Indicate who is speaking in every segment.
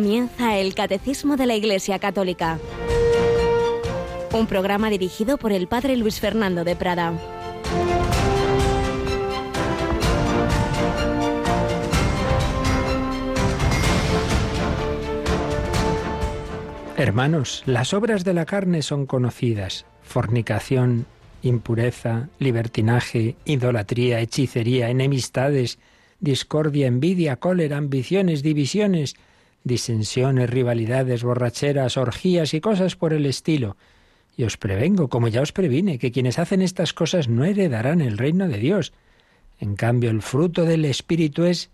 Speaker 1: Comienza el Catecismo de la Iglesia Católica, un programa dirigido por el Padre Luis Fernando de Prada.
Speaker 2: Hermanos, las obras de la carne son conocidas. Fornicación, impureza, libertinaje, idolatría, hechicería, enemistades, discordia, envidia, cólera, ambiciones, divisiones, disensiones, rivalidades, borracheras, orgías y cosas por el estilo. Y os prevengo, como ya os previne, que quienes hacen estas cosas no heredarán el reino de Dios. En cambio, el fruto del Espíritu es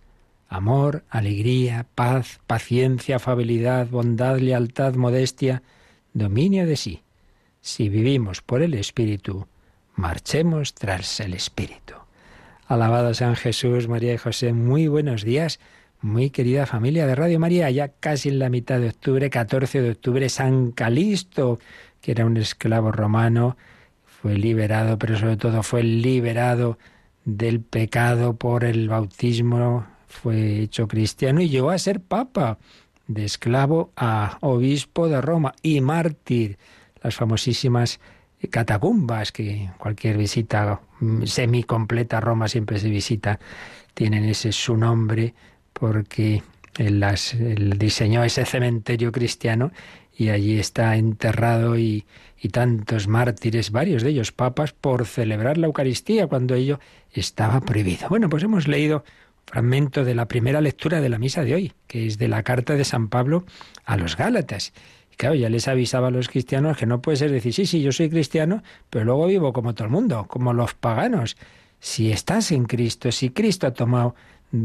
Speaker 2: amor, alegría, paz, paciencia, afabilidad, bondad, lealtad, modestia, dominio de sí. Si vivimos por el Espíritu, marchemos tras el Espíritu. Alabado San Jesús, María y José, muy buenos días, muy querida familia de Radio María, ya casi en la mitad de octubre, 14 de octubre, San Calisto, que era un esclavo romano, fue liberado, pero sobre todo fue liberado del pecado por el bautismo, fue hecho cristiano y llegó a ser papa, de esclavo a obispo de Roma y mártir. Las famosísimas catacumbas que cualquier visita semi completa a Roma siempre se visita, tienen ese su nombre porque él, diseñó ese cementerio cristiano y allí está enterrado y, y, tantos mártires, varios de ellos papas, por celebrar la Eucaristía cuando ello estaba prohibido. Bueno, pues hemos leído un fragmento de la primera lectura de la misa de hoy, que es de la carta de San Pablo a los Gálatas. Y claro, ya les avisaba a los cristianos que no puede ser decir, sí, sí, yo soy cristiano, pero luego vivo como todo el mundo, como los paganos. Si estás en Cristo, si Cristo ha tomado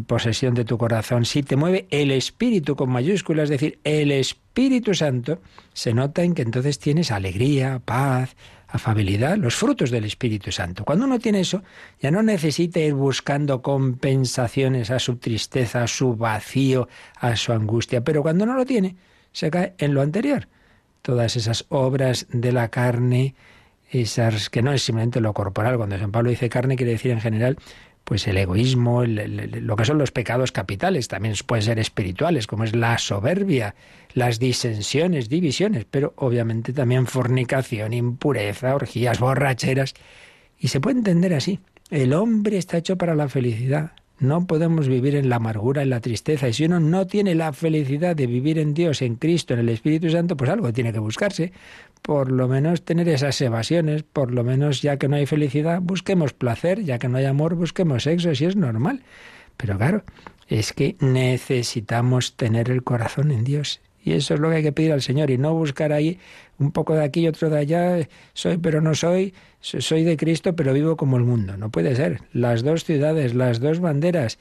Speaker 2: posesión de tu corazón, si te mueve el Espíritu con mayúsculas, es decir, el Espíritu Santo, se nota en que entonces tienes alegría, paz, afabilidad, los frutos del Espíritu Santo. Cuando uno tiene eso, ya no necesita ir buscando compensaciones a su tristeza, a su vacío, a su angustia, pero cuando no lo tiene, se cae en lo anterior. Todas esas obras de la carne, esas que no es simplemente lo corporal, cuando San Pablo dice carne quiere decir en general pues el egoísmo, lo que son los pecados capitales, también pueden ser espirituales, como es la soberbia, las disensiones, divisiones, pero obviamente también fornicación, impureza, orgías, borracheras. Y se puede entender así. El hombre está hecho para la felicidad. No podemos vivir en la amargura, en la tristeza. Y si uno no tiene la felicidad de vivir en Dios, en Cristo, en el Espíritu Santo, pues algo tiene que buscarse por lo menos tener esas evasiones, por lo menos ya que no hay felicidad, busquemos placer, ya que no hay amor, busquemos sexo, si es normal. Pero claro, es que necesitamos tener el corazón en Dios. Y eso es lo que hay que pedir al Señor y no buscar ahí un poco de aquí y otro de allá, soy pero no soy, soy de Cristo pero vivo como el mundo. No puede ser. Las dos ciudades, las dos banderas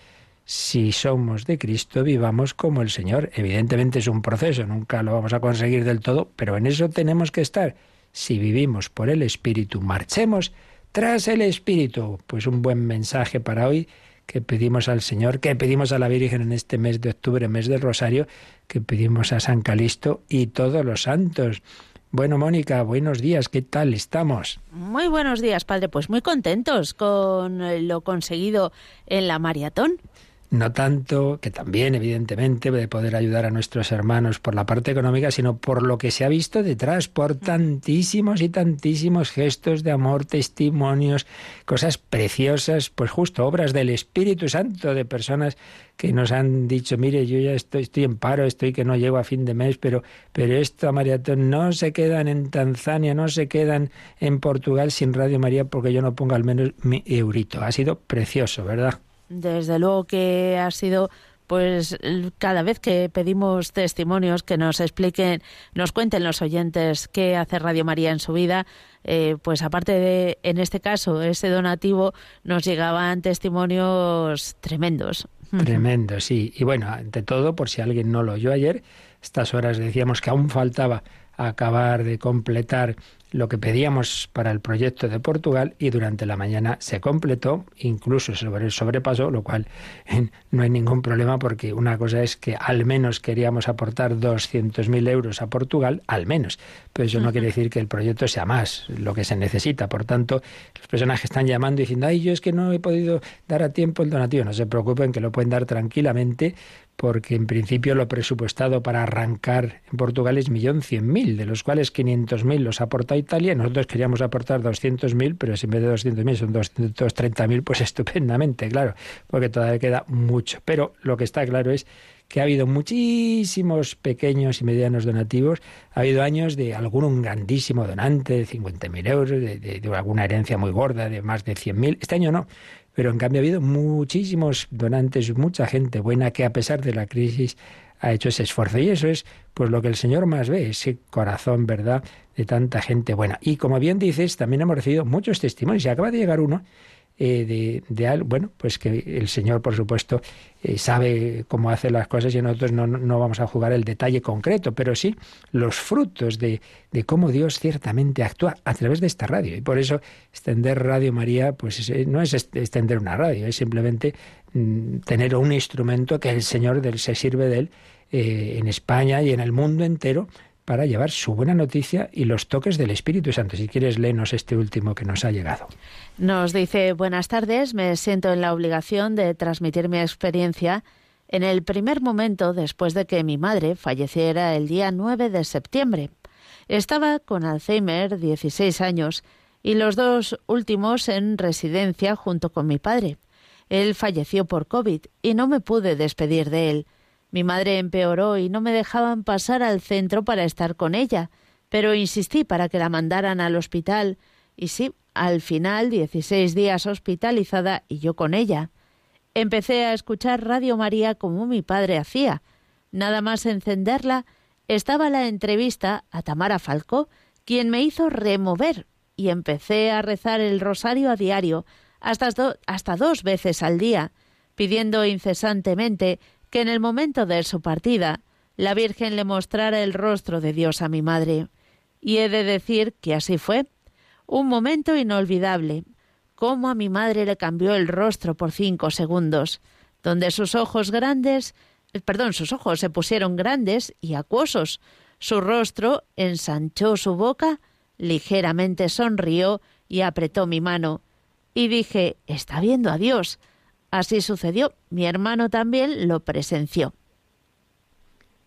Speaker 2: si somos de Cristo, vivamos como el Señor. Evidentemente es un proceso, nunca lo vamos a conseguir del todo, pero en eso tenemos que estar. Si vivimos por el Espíritu, marchemos tras el Espíritu. Pues un buen mensaje para hoy que pedimos al Señor, que pedimos a la Virgen en este mes de octubre, mes del Rosario, que pedimos a San Calisto y todos los santos. Bueno, Mónica, buenos días, ¿qué tal estamos?
Speaker 3: Muy buenos días, padre, pues muy contentos con lo conseguido en la maratón
Speaker 2: no tanto, que también evidentemente de poder ayudar a nuestros hermanos por la parte económica, sino por lo que se ha visto detrás, por tantísimos y tantísimos gestos de amor, testimonios, cosas preciosas, pues justo obras del Espíritu Santo de personas que nos han dicho, mire, yo ya estoy, estoy en paro, estoy que no llego a fin de mes, pero, pero esta maratón no se quedan en Tanzania, no se quedan en Portugal sin Radio María porque yo no pongo al menos mi eurito. Ha sido precioso, ¿verdad?
Speaker 3: Desde luego que ha sido pues cada vez que pedimos testimonios que nos expliquen, nos cuenten los oyentes qué hace Radio María en su vida, eh, pues aparte de, en este caso, ese donativo, nos llegaban testimonios tremendos.
Speaker 2: Tremendos, sí. Y bueno, ante todo, por si alguien no lo oyó ayer, estas horas decíamos que aún faltaba acabar de completar lo que pedíamos para el proyecto de Portugal y durante la mañana se completó, incluso sobre el sobrepaso, lo cual no hay ningún problema porque una cosa es que al menos queríamos aportar 200.000 euros a Portugal, al menos, pero eso no quiere decir que el proyecto sea más, lo que se necesita. Por tanto, los personajes están llamando y diciendo, ay, yo es que no he podido dar a tiempo el donativo. No se preocupen que lo pueden dar tranquilamente porque en principio lo presupuestado para arrancar en Portugal es millón cien mil, de los cuales 500.000 los aporta Italia. Nosotros queríamos aportar 200.000, pero si en vez de 200.000 son 230.000, pues estupendamente, claro, porque todavía queda mucho. Pero lo que está claro es que ha habido muchísimos pequeños y medianos donativos. Ha habido años de algún grandísimo donante de 50.000 euros, de, de, alguna herencia muy gorda de más de 100.000. Este año no. Pero en cambio ha habido muchísimos donantes, mucha gente buena que a pesar de la crisis ha hecho ese esfuerzo. Y eso es pues lo que el Señor más ve, ese corazón, ¿verdad?, de tanta gente buena. Y como bien dices, también hemos recibido muchos testimonios. Y acaba de llegar uno eh, de, de, bueno, pues que el Señor, por supuesto, eh, sabe cómo hace las cosas y nosotros no, no, vamos a jugar el detalle concreto, pero sí los frutos de, de, cómo Dios ciertamente actúa a través de esta radio. Y por eso extender Radio María, pues no es extender una radio, es simplemente mm, tener un instrumento que el Señor del, se sirve de él eh, en España y en el mundo entero para llevar su buena noticia y los toques del Espíritu Santo. Si quieres, léenos este último que nos ha llegado.
Speaker 3: Nos dice, buenas tardes, me siento en la obligación de transmitir mi experiencia en el primer momento después de que mi madre falleciera el día 9 de septiembre. Estaba con Alzheimer, 16 años, y los dos últimos en residencia junto con mi padre. Él falleció por COVID y no me pude despedir de él. Mi madre empeoró y no me dejaban pasar al centro para estar con ella, pero insistí para que la mandaran al hospital y sí, al final, 16 días hospitalizada y yo con ella. Empecé a escuchar Radio María como mi padre hacía. Nada más encenderla, estaba la entrevista a Tamara Falcó, quien me hizo remover y empecé a rezar el rosario a diario, hasta, hasta dos veces al día, pidiendo incesantemente que en el momento de su partida la Virgen le mostrara el rostro de Dios a mi madre. Y he de decir que así fue. Un momento inolvidable. Cómo a mi madre le cambió el rostro por cinco segundos, donde sus ojos grandes, eh, perdón, sus ojos se pusieron grandes y acuosos. Su rostro ensanchó su boca, ligeramente sonrió y apretó mi mano. Y dije, está viendo a Dios. Así sucedió. Mi hermano también lo presenció.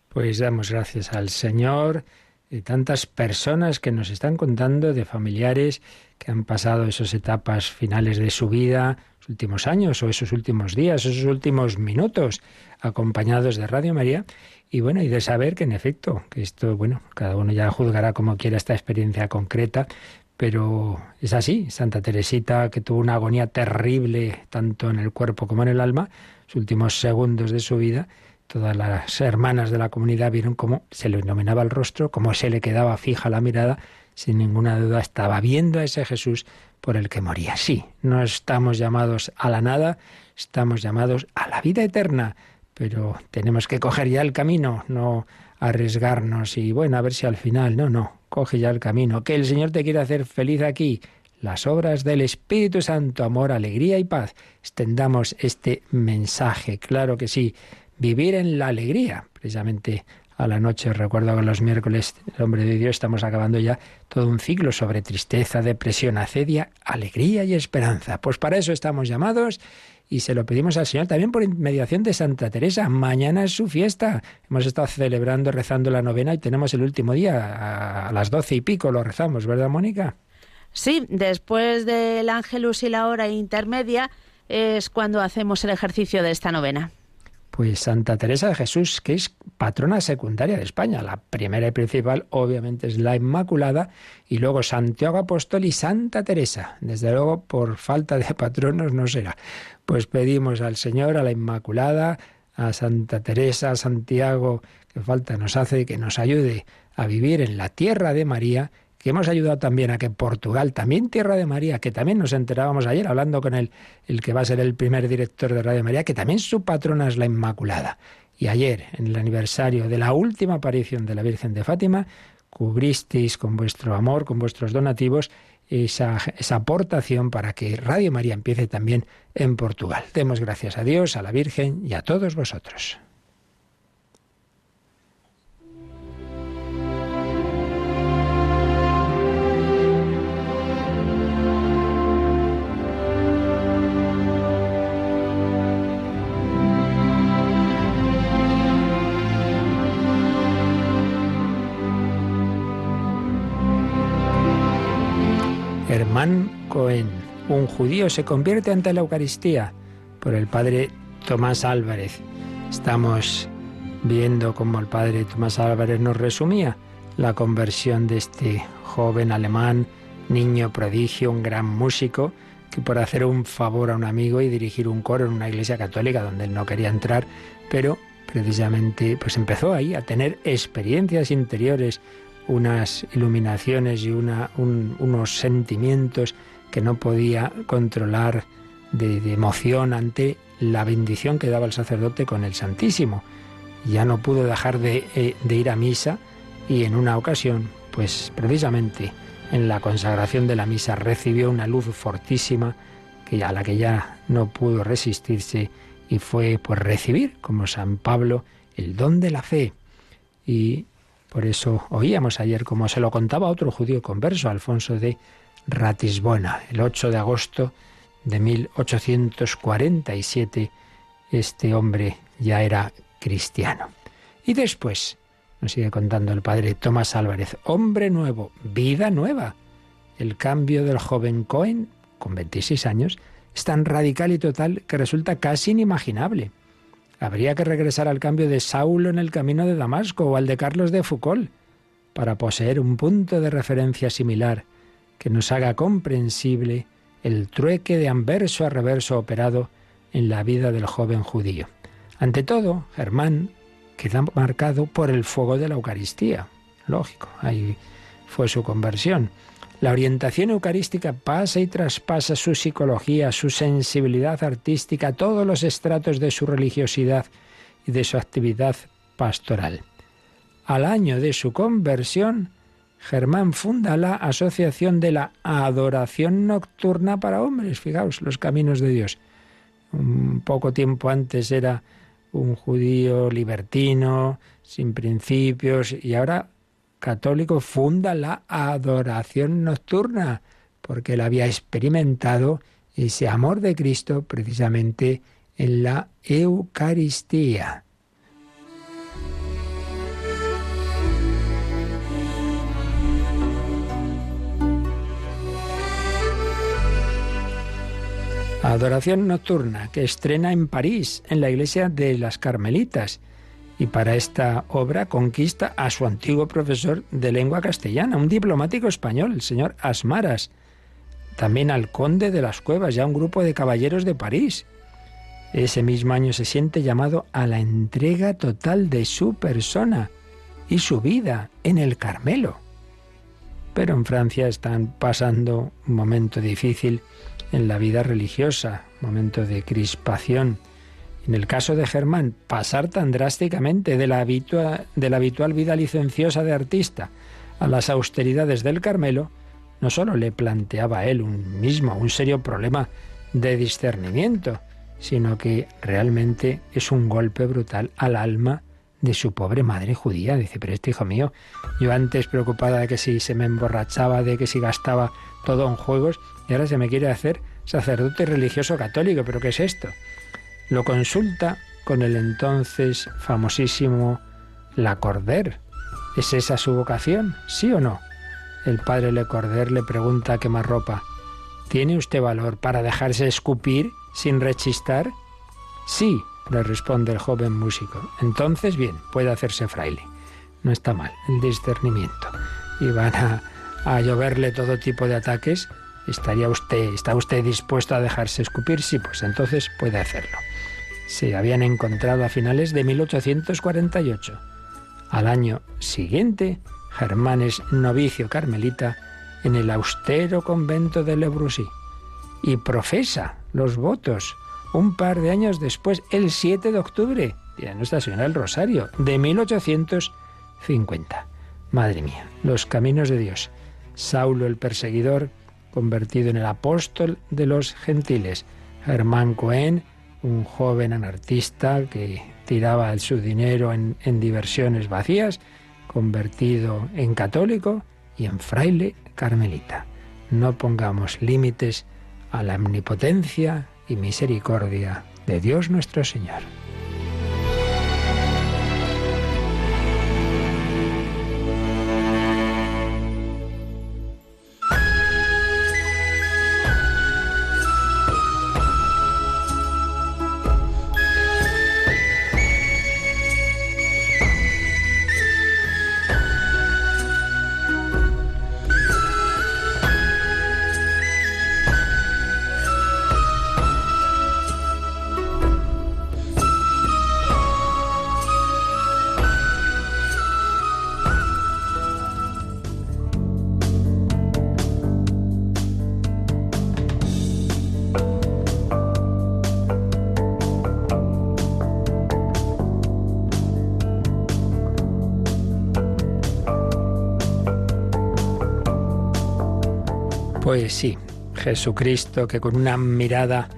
Speaker 2: Pues damos gracias al Señor de tantas personas que nos están contando, de familiares que han pasado esas etapas finales de su vida, los últimos años o esos últimos días, esos últimos minutos, acompañados de Radio María. Y bueno, y de saber que en efecto, que esto, bueno, cada uno ya juzgará como quiera esta experiencia concreta, pero es así. Santa Teresita, que tuvo una agonía terrible tanto en el cuerpo como en el alma, los últimos segundos de su vida, todas las hermanas de la comunidad vieron cómo se le iluminaba el rostro, cómo se le quedaba fija la mirada, sin ninguna duda estaba viendo a ese Jesús por el que moría. Sí, no estamos llamados a la nada, estamos llamados a la vida eterna, pero tenemos que coger ya el camino, no arriesgarnos y bueno, a ver si al final, no, no, coge ya el camino, que el Señor te quiere hacer feliz aquí. Las obras del Espíritu Santo, amor, alegría y paz. Extendamos este mensaje, claro que sí. Vivir en la alegría, precisamente a la noche. Recuerdo que los miércoles, el hombre de Dios, estamos acabando ya todo un ciclo sobre tristeza, depresión, acedia, alegría y esperanza. Pues para eso estamos llamados y se lo pedimos al Señor también por mediación de Santa Teresa. Mañana es su fiesta. Hemos estado celebrando, rezando la novena y tenemos el último día a las doce y pico lo rezamos, ¿verdad, Mónica?
Speaker 3: Sí, después del Ángelus y la hora intermedia es cuando hacemos el ejercicio de esta novena.
Speaker 2: Pues Santa Teresa de Jesús, que es patrona secundaria de España. La primera y principal, obviamente, es la Inmaculada, y luego Santiago Apóstol y Santa Teresa. Desde luego, por falta de patronos no será. Pues pedimos al Señor, a la Inmaculada, a Santa Teresa, a Santiago, que falta nos hace, que nos ayude a vivir en la tierra de María que hemos ayudado también a que Portugal, también Tierra de María, que también nos enterábamos ayer hablando con el, el que va a ser el primer director de Radio María, que también su patrona es la Inmaculada. Y ayer, en el aniversario de la última aparición de la Virgen de Fátima, cubristeis con vuestro amor, con vuestros donativos, esa, esa, aportación para que Radio María empiece también en Portugal. Demos gracias a Dios, a la Virgen y a todos vosotros. Germán Cohen, un judío, se convierte ante la Eucaristía por el padre Tomás Álvarez. Estamos viendo cómo el padre Tomás Álvarez nos resumía la conversión de este joven alemán, niño prodigio, un gran músico, que por hacer un favor a un amigo y dirigir un coro en una iglesia católica donde él no quería entrar, pero precisamente pues empezó ahí a tener experiencias interiores unas iluminaciones y una, unos sentimientos que no podía controlar de, emoción ante la bendición que daba el sacerdote con el Santísimo. Ya no pudo dejar de, eh, de ir a misa y en una ocasión, pues precisamente en la consagración de la misa recibió una luz fortísima que a la que ya no pudo resistirse y fue pues recibir como San Pablo el don de la fe y por eso oíamos ayer, como se lo contaba otro judío converso, Alfonso de Ratisbona, el 8 de agosto de 1847, este hombre ya era cristiano. Y después, nos sigue contando el padre Tomás Álvarez, hombre nuevo, vida nueva. El cambio del joven Cohen, con 26 años, es tan radical y total que resulta casi inimaginable. Habría que regresar al cambio de Saulo en el camino de Damasco o al de Carlos de Foucault para poseer un punto de referencia similar que nos haga comprensible el trueque de anverso a reverso operado en la vida del joven judío. Ante todo, Germán queda marcado por el fuego de la Eucaristía. Lógico, ahí fue su conversión. La orientación eucarística pasa y traspasa su psicología, su sensibilidad artística, todos los estratos de su religiosidad y de su actividad pastoral. Al año de su conversión, Germán funda la Asociación de la Adoración Nocturna para Hombres. Fijaos, los caminos de Dios. Un poco tiempo antes era un judío libertino, sin principios, y ahora católico funda la adoración nocturna, porque él había experimentado ese amor de Cristo precisamente en la Eucaristía. Adoración nocturna que estrena en París, en la iglesia de las Carmelitas y para esta obra conquista a su antiguo profesor de lengua castellana, un diplomático español, el señor Asmaras, también al conde de las cuevas, ya un grupo de caballeros de París. Ese mismo año se siente llamado a la entrega total de su persona y su vida en el Carmelo. Pero en Francia están pasando un momento difícil en la vida religiosa, momento de crispación en el caso de Germán, pasar tan drásticamente de la, habitual, vida licenciosa de artista a las austeridades del Carmelo, no solo le planteaba a él un mismo un serio problema de discernimiento, sino que realmente es un golpe brutal al alma de su pobre madre judía. Dice, pero este hijo mío, yo antes preocupada de que si se me emborrachaba, de que si gastaba todo en juegos, y ahora se me quiere hacer sacerdote religioso católico, pero ¿qué es esto? Lo consulta con el entonces famosísimo Lacordaire. ¿Es esa su vocación? ¿Sí o no? El padre Lacordaire le pregunta a quemarropa, ¿tiene usted valor para dejarse escupir sin rechistar? Sí, le responde el joven músico. Entonces, bien, puede hacerse fraile. No está mal el discernimiento. Y van a, a lloverle todo tipo de ataques. ¿Estaría usted, está usted dispuesto a dejarse escupir? Sí, pues entonces puede hacerlo se habían encontrado a finales de 1848. Al año siguiente, Germán es novicio carmelita en el austero convento de Le Brusy y profesa los votos un par de años después, el 7 de octubre de Nuestra Señora del Rosario, de 1850. Madre mía, los caminos de Dios. Saulo el perseguidor, convertido en el apóstol de los gentiles. Germán Cohen, un joven anartista que tiraba su dinero en, en diversiones vacías, convertido en católico y en fraile carmelita. No pongamos límites a la omnipotencia y misericordia de Dios nuestro Señor. Jesucristo que con una mirada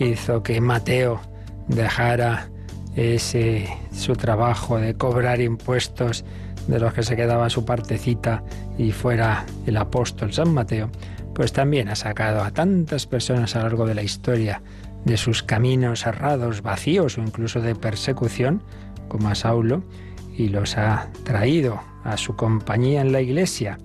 Speaker 2: hizo que Mateo dejara ese su trabajo de cobrar impuestos de los que se quedaba su partecita y fuera el apóstol San Mateo, pues también ha sacado a tantas personas a lo largo de la historia de sus caminos cerrados, vacíos o incluso de persecución, como a Saulo, y los ha traído a su compañía en la iglesia.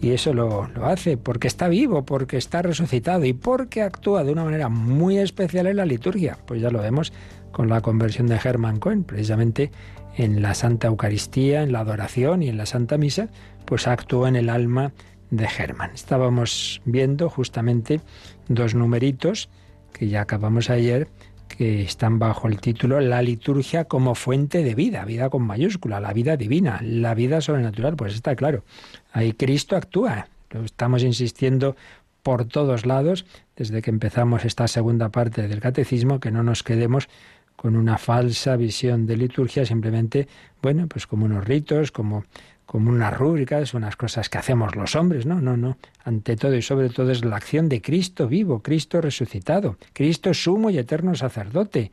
Speaker 2: Y eso lo, lo, hace porque está vivo, porque está resucitado y porque actúa de una manera muy especial en la liturgia. Pues ya lo vemos con la conversión de Germán Cohen, precisamente en la Santa Eucaristía, en la adoración y en la Santa Misa, pues actuó en el alma de Germán. Estábamos viendo justamente dos numeritos que ya acabamos ayer que están bajo el título La liturgia como fuente de vida, vida con mayúscula, la vida divina, la vida sobrenatural, pues está claro. Ahí Cristo actúa. Lo estamos insistiendo por todos lados desde que empezamos esta segunda parte del catecismo, que no nos quedemos con una falsa visión de liturgia, simplemente, bueno, pues como unos ritos, como como unas rúbricas, unas cosas que hacemos los hombres, no, no, no. Ante todo y sobre todo es la acción de Cristo vivo, Cristo resucitado, Cristo sumo y eterno sacerdote,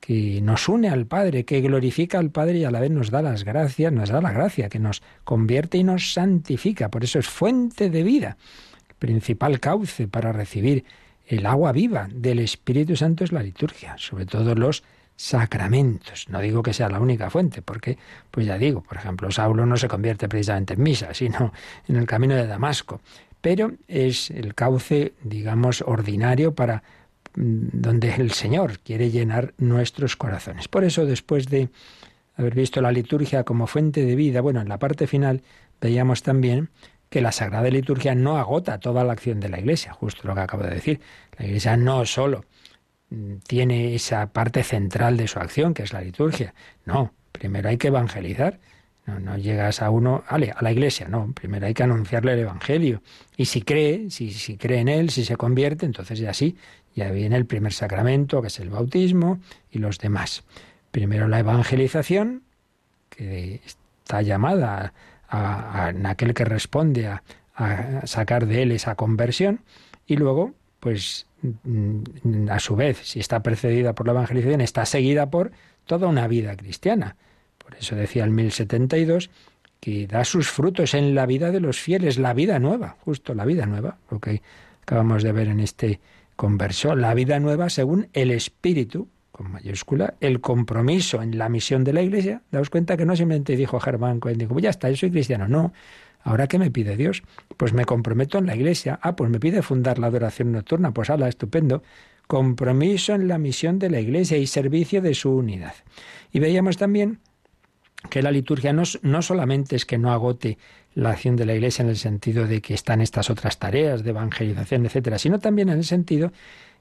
Speaker 2: que nos une al Padre, que glorifica al Padre y a la vez nos da las gracias, nos da la gracia, que nos convierte y nos santifica. Por eso es fuente de vida, principal cauce para recibir el agua viva del Espíritu Santo es la liturgia, sobre todo los sacramentos. No digo que sea la única fuente, porque, pues ya digo, por ejemplo, Saulo no se convierte precisamente en misa, sino en el camino de Damasco. Pero es el cauce, digamos, ordinario para mm, donde el Señor quiere llenar nuestros corazones. Por eso, después de haber visto la liturgia como fuente de vida, bueno, en la parte final veíamos también que la Sagrada Liturgia no agota toda la acción de la Iglesia, justo lo que acabo de decir. La Iglesia no solo tiene esa parte central de su acción, que es la liturgia. No, primero hay que evangelizar. No, llegas a uno, a la iglesia, no, primero hay que anunciarle el Evangelio. Y si cree, si, si cree en él, si se convierte, entonces ya sí, ya viene el primer sacramento, que es el bautismo, y los demás. Primero la evangelización, que está llamada a, aquel que responde a, sacar de él esa conversión, y luego, pues Mm, a su vez, si está precedida por la evangelización, está seguida por toda una vida cristiana. Por eso decía el 1072 que da sus frutos en la vida de los fieles, la vida nueva, justo la vida nueva, lo que acabamos de ver en este converso, la vida nueva según el Espíritu, con mayúscula, el compromiso en la misión de la Iglesia. Daos cuenta que no simplemente dijo Germán Cohen, dijo, pues ya está, yo soy cristiano, no, ¿Ahora qué me pide Dios? Pues me comprometo en la iglesia. Ah, pues me pide fundar la adoración nocturna. Pues hala, estupendo. Compromiso en la misión de la iglesia y servicio de su unidad. Y veíamos también que la liturgia no, no solamente es que no agote la acción de la iglesia en el sentido de que están estas otras tareas de evangelización, etcétera, sino también en el sentido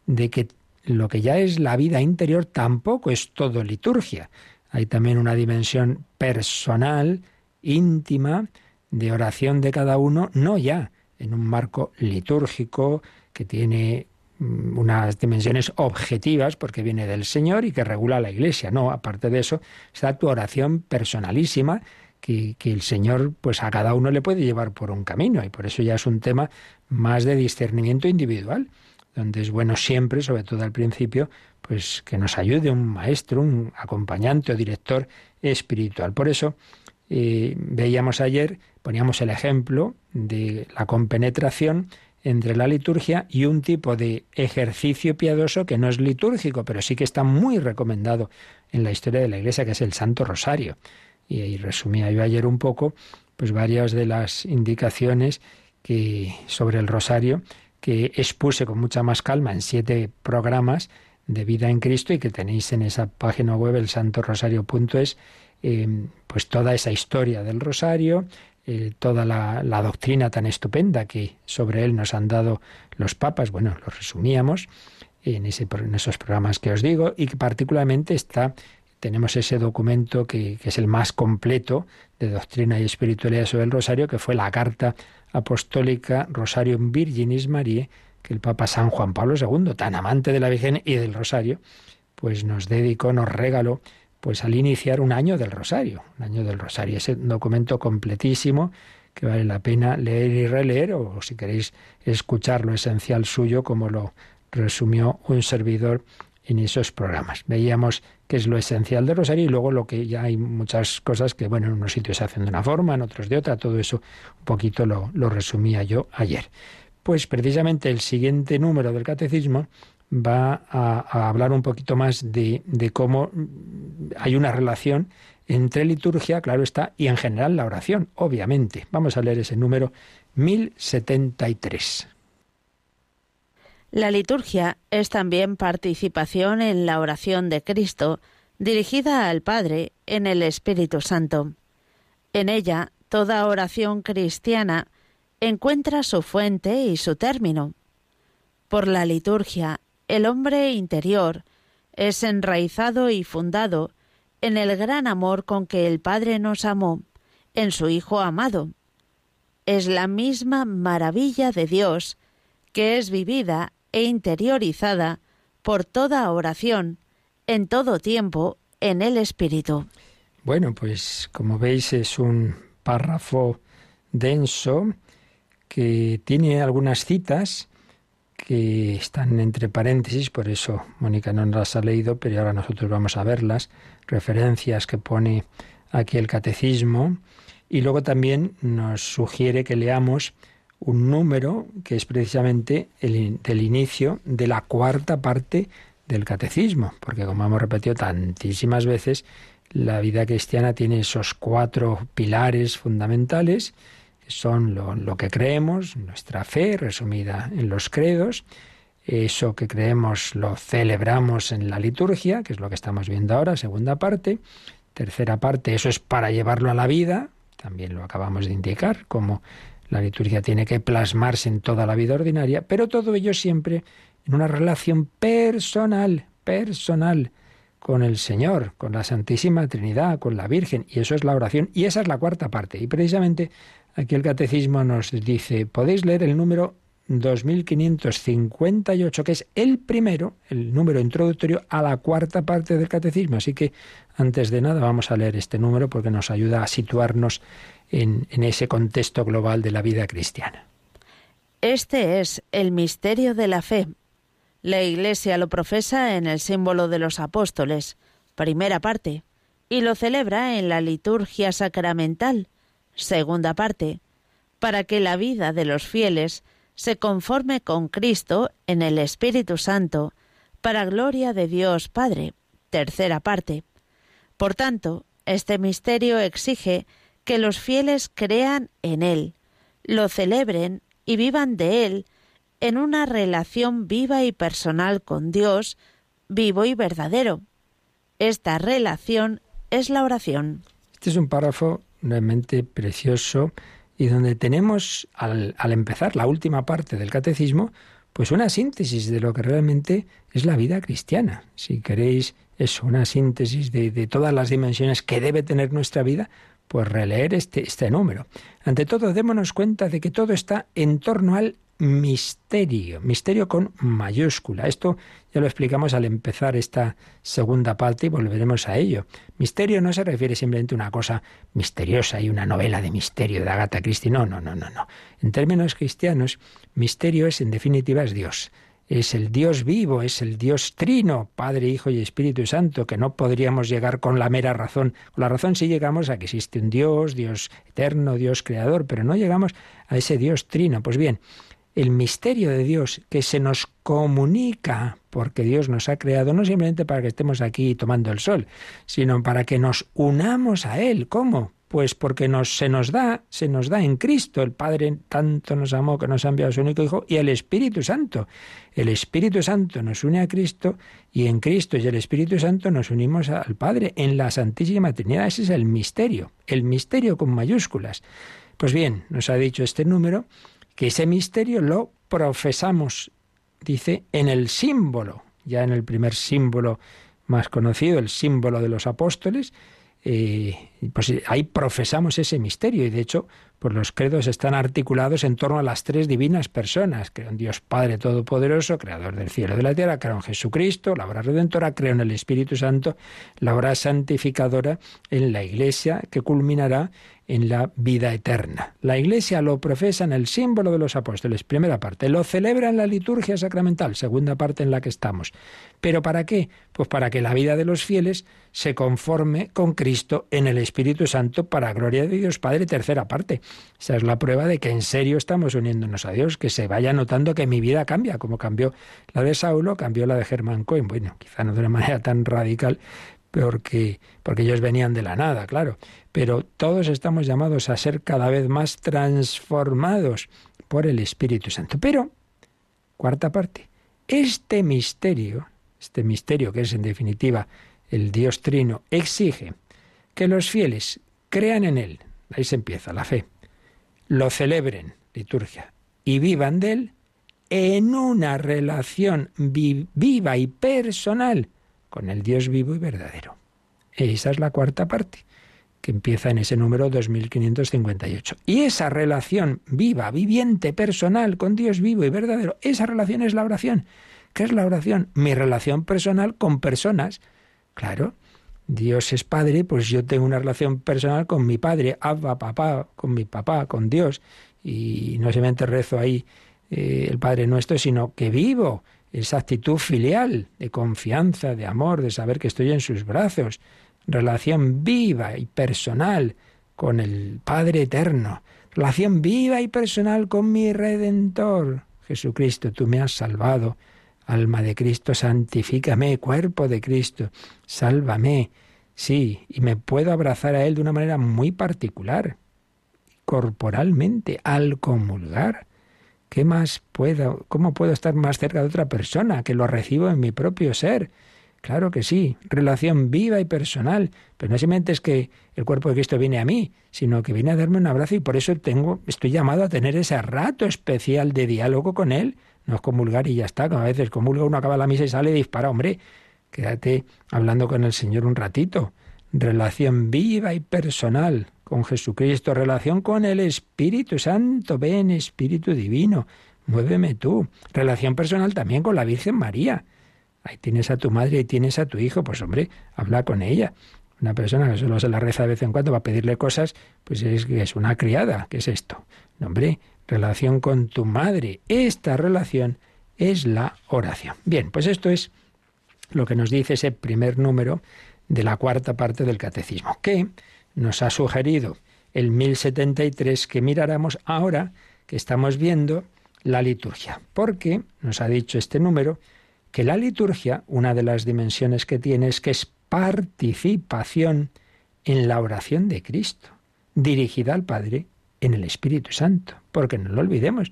Speaker 2: de que lo que ya es la vida interior tampoco es todo liturgia. Hay también una dimensión personal, íntima, de oración de cada uno, no ya en un marco litúrgico que tiene mm, unas dimensiones objetivas porque viene del Señor y que regula la Iglesia. No, aparte de eso, está tu oración personalísima que, que, el Señor pues a cada uno le puede llevar por un camino y por eso ya es un tema más de discernimiento individual, donde es bueno siempre, sobre todo al principio, pues que nos ayude un maestro, un acompañante o director espiritual. Por eso eh, veíamos ayer, poníamos el ejemplo de la compenetración entre la liturgia y un tipo de ejercicio piadoso que no es litúrgico, pero sí que está muy recomendado en la historia de la Iglesia, que es el Santo Rosario. Y ahí resumía yo ayer un poco, pues varias de las indicaciones que sobre el Rosario que expuse con mucha más calma en siete programas de vida en Cristo y que tenéis en esa página web el santorosario.es eh, pues toda esa historia del rosario, eh, toda la, doctrina tan estupenda que sobre él nos han dado los papas, bueno, lo resumíamos en, esos programas que os digo, y que particularmente está, tenemos ese documento que, que es el más completo de doctrina y espiritualidad sobre el rosario, que fue la carta apostólica Rosarium Virginis Mariae, que el Papa San Juan Pablo II, tan amante de la Virgen y del Rosario, pues nos dedicó, nos regaló, pues al iniciar un año del Rosario, un año del Rosario, ese documento completísimo que vale la pena leer y releer, o si queréis escuchar lo esencial suyo, como lo resumió un servidor en esos programas. Veíamos qué es lo esencial del rosario y luego lo que ya hay muchas cosas que, bueno, en unos sitios se hacen de una forma, en otros de otra, todo eso un poquito lo, lo resumía yo ayer. Pues precisamente el siguiente número del catecismo va a, hablar un poquito más de, de, cómo hay una relación entre liturgia, claro está, y en general la oración, obviamente. Vamos a leer ese número 1073.
Speaker 3: La liturgia es también participación en la oración de Cristo, dirigida al Padre en el Espíritu Santo. En ella, toda oración cristiana encuentra su fuente y su término. Por la liturgia, el hombre interior es enraizado y fundado en el gran amor con que el Padre nos amó, en su Hijo amado. Es la misma maravilla de Dios que es vivida e interiorizada por toda oración, en todo tiempo, en el Espíritu.
Speaker 2: Bueno, pues como veis es un párrafo denso que tiene algunas citas que están entre paréntesis, por eso Mónica no las ha leído, pero ahora nosotros vamos a verlas, referencias que pone aquí el catecismo, y luego también nos sugiere que leamos un número que es precisamente el del inicio de la cuarta parte del catecismo, porque como hemos repetido tantísimas veces, la vida cristiana tiene esos cuatro pilares fundamentales, son lo, que creemos, nuestra fe resumida en los credos, eso que creemos lo celebramos en la liturgia, que es lo que estamos viendo ahora, segunda parte. Tercera parte, eso es para llevarlo a la vida, también lo acabamos de indicar, como la liturgia tiene que plasmarse en toda la vida ordinaria, pero todo ello siempre en una relación personal, personal con el Señor, con la Santísima Trinidad, con la Virgen, y eso es la oración, y esa es la cuarta parte. Y precisamente Aquí el catecismo nos dice, podéis leer el número 2558, que es el primero, el número introductorio a la cuarta parte del catecismo. Así que antes de nada vamos a leer este número porque nos ayuda a situarnos en, en ese contexto global de la vida cristiana.
Speaker 3: Este es el misterio de la fe. La Iglesia lo profesa en el símbolo de los apóstoles, primera parte, y lo celebra en la liturgia sacramental, Segunda parte, para que la vida de los fieles se conforme con Cristo en el Espíritu Santo, para gloria de Dios Padre. Tercera parte. Por tanto, este misterio exige que los fieles crean en Él, lo celebren y vivan de Él en una relación viva y personal con Dios, vivo y verdadero. Esta relación es la oración.
Speaker 2: Este es un párrafo realmente precioso y donde tenemos al, empezar la última parte del catecismo, pues una síntesis de lo que realmente es la vida cristiana. Si queréis eso, una síntesis de, de todas las dimensiones que debe tener nuestra vida, pues releer este, este número. Ante todo, démonos cuenta de que todo está en torno al misterio, misterio con mayúscula. Esto ya lo explicamos al empezar esta segunda parte y volveremos a ello. Misterio no se refiere simplemente a una cosa misteriosa y una novela de misterio de Agatha Christie. No, no, no, no, no. En términos cristianos, misterio es en definitiva es Dios es el Dios vivo, es el Dios trino, Padre, Hijo y Espíritu Santo, que no podríamos llegar con la mera razón. Con la razón sí llegamos a que existe un Dios, Dios eterno, Dios creador, pero no llegamos a ese Dios trino. Pues bien, el misterio de Dios que se nos comunica, porque Dios nos ha creado no simplemente para que estemos aquí tomando el sol, sino para que nos unamos a Él. ¿Cómo? Pues porque nos, se nos da, se nos da en Cristo. El Padre tanto nos amó que nos ha enviado a su único Hijo y el Espíritu Santo. El Espíritu Santo nos une a Cristo y en Cristo y el Espíritu Santo nos unimos al Padre en la Santísima Trinidad. Ese es el misterio, el misterio con mayúsculas. Pues bien, nos ha dicho este número que ese misterio lo profesamos, dice, en el símbolo, ya en el primer símbolo más conocido, el símbolo de los apóstoles, eh, pues ahí profesamos ese misterio y de hecho pues los credos están articulados en torno a las tres divinas personas. Creo en Dios Padre Todopoderoso, Creador del cielo y de la tierra, creo en Jesucristo, la obra redentora, creo en el Espíritu Santo, la obra santificadora en la Iglesia que culminará en la vida eterna. La Iglesia lo profesa en el símbolo de los apóstoles, primera parte, lo celebra en la liturgia sacramental, segunda parte en la que estamos. ¿Pero para qué? Pues para que la vida de los fieles se conforme con Cristo en el Espíritu Santo para gloria de Dios Padre, tercera parte. Esa es la prueba de que en serio estamos uniéndonos a Dios, que se vaya notando que mi vida cambia, como cambió la de Saulo, cambió la de Germán Cohen. Bueno, quizá no de una manera tan radical, porque, porque ellos venían de la nada, claro. Pero todos estamos llamados a ser cada vez más transformados por el Espíritu Santo. Pero, cuarta parte, este misterio, este misterio que es en definitiva el Dios Trino, exige que los fieles crean en Él, ahí se empieza la fe, lo celebren, liturgia, y vivan de Él en una relación viva y personal con el Dios vivo y verdadero. Esa es la cuarta parte, que empieza en ese número 2558. Y esa relación viva, viviente, personal con Dios vivo y verdadero, esa relación es la oración. ¿Qué es la oración? Mi relación personal con personas. Claro, Dios es Padre, pues yo tengo una relación personal con mi Padre, Abba, papá, con mi papá, con Dios. Y no solamente rezo ahí eh, el Padre nuestro, sino que vivo esa actitud filial, de confianza, de amor, de saber que estoy en sus brazos, relación viva y personal con el Padre Eterno, relación viva y personal con mi Redentor. Jesucristo, tú me has salvado. Alma de Cristo, santifícame, cuerpo de Cristo, sálvame. Sí, y me puedo abrazar a Él de una manera muy particular, corporalmente, al comulgar. ¿Qué más puedo? ¿Cómo puedo estar más cerca de otra persona que lo recibo en mi propio ser? Claro que sí, relación viva y personal, pero no simplemente es que el cuerpo de Cristo viene a mí, sino que viene a darme un abrazo y por eso tengo, estoy llamado a tener ese rato especial de diálogo con Él. No es comulgar y ya está, como a veces comulga uno acaba la misa y sale y dispara, hombre, quédate hablando con el Señor un ratito. Relación viva y personal, con Jesucristo, relación con el Espíritu Santo, ven Espíritu Divino, muéveme tú, relación personal también con la Virgen María. Ahí tienes a tu madre y tienes a tu hijo, pues hombre, habla con ella. Una persona que solo se la reza de vez en cuando va a pedirle cosas, pues es que es una criada, ¿qué es esto? No, hombre, relación con tu madre. Esta relación es la oración. Bien, pues esto es lo que nos dice ese primer número de la cuarta parte del catecismo, que nos ha sugerido el 1073 que miráramos ahora que estamos viendo la liturgia, porque nos ha dicho este número que la liturgia, una de las dimensiones que tiene es que es participación en la oración de Cristo, dirigida al Padre en el Espíritu Santo, porque no lo olvidemos,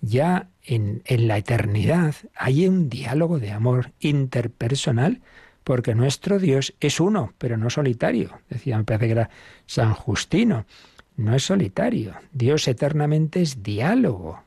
Speaker 2: ya en, en la eternidad hay un diálogo de amor interpersonal porque nuestro Dios es uno, pero no solitario. Decía, me parece que era San Justino. No es solitario. Dios eternamente es diálogo.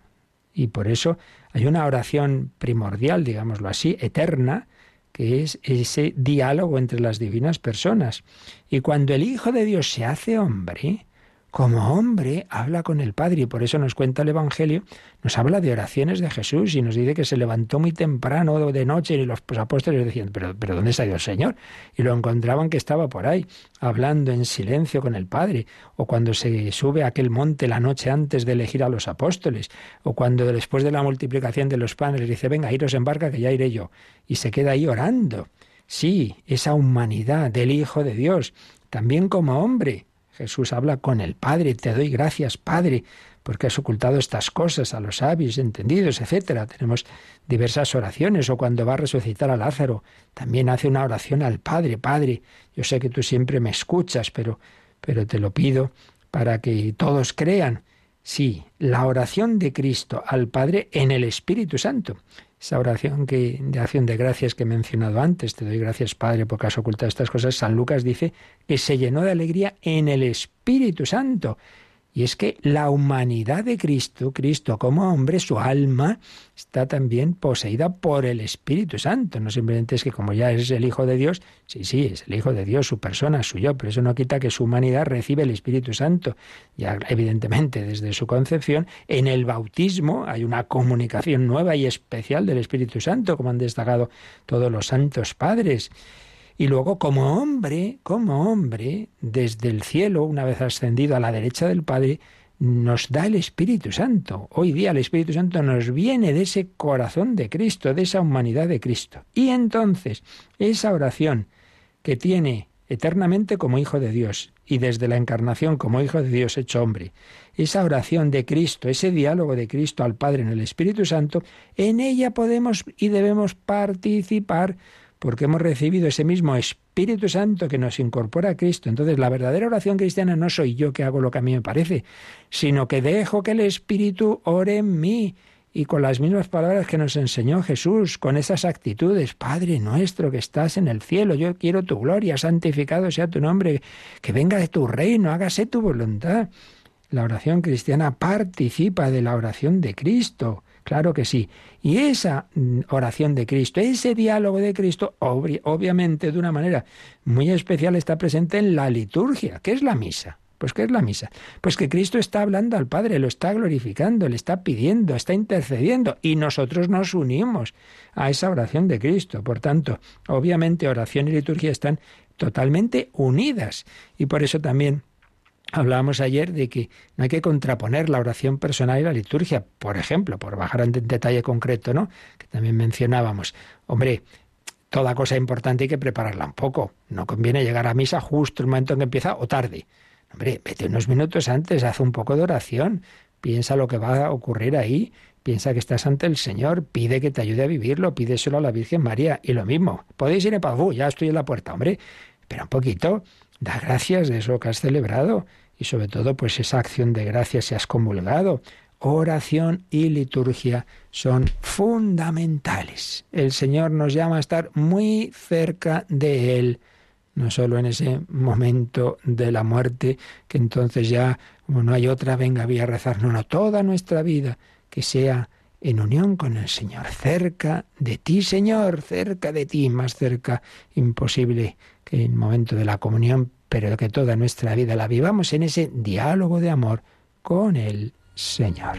Speaker 2: Y por eso hay una oración primordial, digámoslo así, eterna, que es ese diálogo entre las divinas personas. Y cuando el Hijo de Dios se hace hombre, como hombre, habla con el Padre y por eso nos cuenta el Evangelio, nos habla de oraciones de Jesús y nos dice que se levantó muy temprano de noche y los apóstoles decían, pero, pero ¿dónde está el Señor? Y lo encontraban que estaba por ahí, hablando en silencio con el Padre, o cuando se sube a aquel monte la noche antes de elegir a los apóstoles, o cuando después de la multiplicación de los panes dice, venga, iros en barca que ya iré yo, y se queda ahí orando. Sí, esa humanidad del Hijo de Dios, también como hombre, Jesús habla con el Padre, te doy gracias, Padre, porque has ocultado estas cosas a los sabios, entendidos, etcétera. Tenemos diversas oraciones, o cuando va a resucitar a Lázaro, también hace una oración al Padre, Padre, yo sé que tú siempre me escuchas, pero, pero te lo pido para que todos crean. Sí, la oración de Cristo al Padre en el Espíritu Santo esa oración que, de acción de gracias que he mencionado antes, te doy gracias Padre porque has ocultado estas cosas, San Lucas dice que se llenó de alegría en el Espíritu Santo. Y es que la humanidad de Cristo, Cristo como hombre, su alma, está también poseída por el Espíritu Santo. No simplemente es que como ya es el Hijo de Dios, sí, sí, es el Hijo de Dios, su persona, su yo, pero eso no quita que su humanidad recibe el Espíritu Santo. Ya evidentemente desde su concepción, en el bautismo hay una comunicación nueva y especial del Espíritu Santo, como han destacado todos los santos padres. Y luego, como hombre, como hombre, desde el cielo, una vez ascendido a la derecha del Padre, nos da el Espíritu Santo. Hoy día el Espíritu Santo nos viene de ese corazón de Cristo, de esa humanidad de Cristo. Y entonces, esa oración que tiene eternamente como Hijo de Dios y desde la encarnación como Hijo de Dios hecho hombre, esa oración de Cristo, ese diálogo de Cristo al Padre en el Espíritu Santo, en ella podemos y debemos participar porque hemos recibido ese mismo Espíritu Santo que nos incorpora a Cristo. Entonces, la verdadera oración cristiana no soy yo que hago lo que a mí me parece, sino que dejo que el Espíritu ore en mí y con las mismas palabras que nos enseñó Jesús, con esas actitudes, Padre nuestro que estás en el cielo, yo quiero tu gloria, santificado sea tu nombre, que venga de tu reino, hágase tu voluntad. La oración cristiana participa de la oración de Cristo. Claro que sí. Y esa mm, oración de Cristo, ese diálogo de Cristo, obviamente de una manera muy especial está presente en la liturgia. ¿Qué es la misa? Pues ¿qué es la misa? Pues que Cristo está hablando al Padre, lo está glorificando, le está pidiendo, está intercediendo y nosotros nos unimos a esa oración de Cristo. Por tanto, obviamente oración y liturgia están totalmente unidas y por eso también Hablábamos ayer de que no hay que contraponer la oración personal y la liturgia, por ejemplo, por bajar en detalle concreto, ¿no? Que también mencionábamos. Hombre, toda cosa importante hay que prepararla un poco. No conviene llegar a misa justo el momento en que empieza o tarde. Hombre, vete unos minutos antes, haz un poco de oración, piensa lo que va a ocurrir ahí, piensa que estás ante el Señor, pide que te ayude a vivirlo, pídeselo a la Virgen María. Y lo mismo, podéis ir en paz, ya estoy en la puerta, hombre, espera un poquito, da gracias de eso que has celebrado y sobre todo pues esa acción de gracias si has comulgado. Oración y liturgia son fundamentales. El Señor nos llama a estar muy cerca de Él, no solo en ese momento de la muerte, que entonces ya, como no hay otra, venga, voy a rezar, no, no, toda nuestra vida, que sea en unión con el Señor, cerca de ti, Señor, cerca de ti, más cerca, imposible que en el momento de la comunión, pero que toda nuestra vida la vivamos en ese diálogo de amor con el Señor.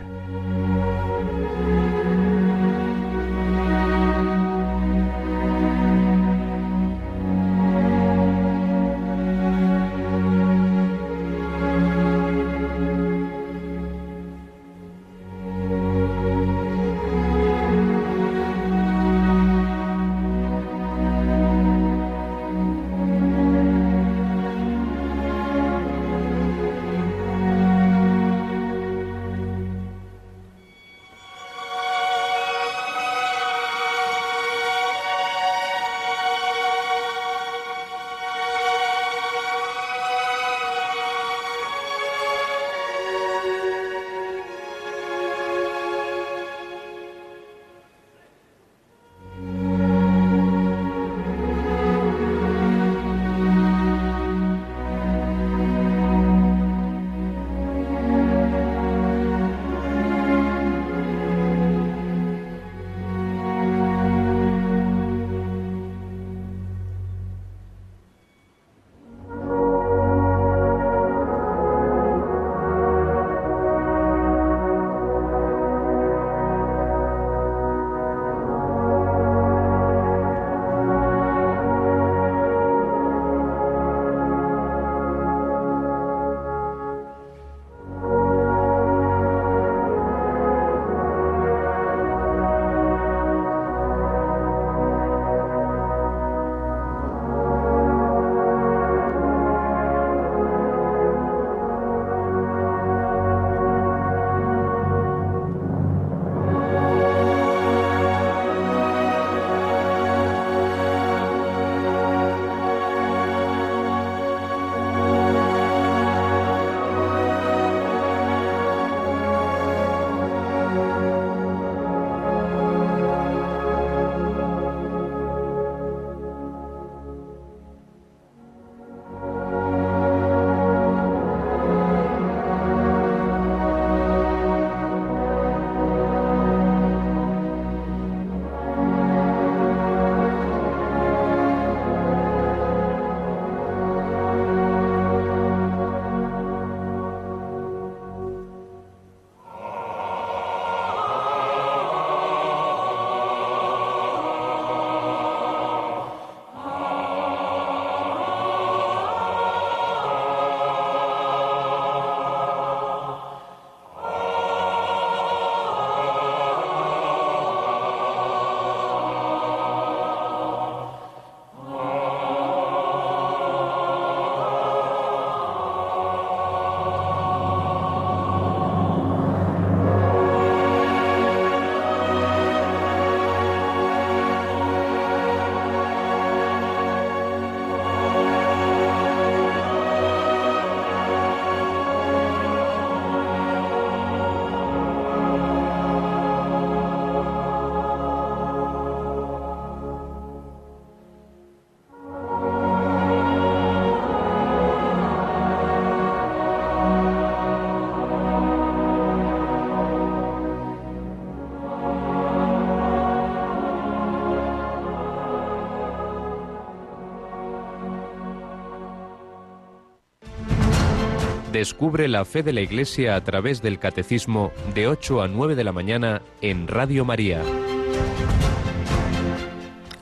Speaker 4: Descubre la fe de la Iglesia a través del Catecismo de 8 a 9 de la mañana en Radio María.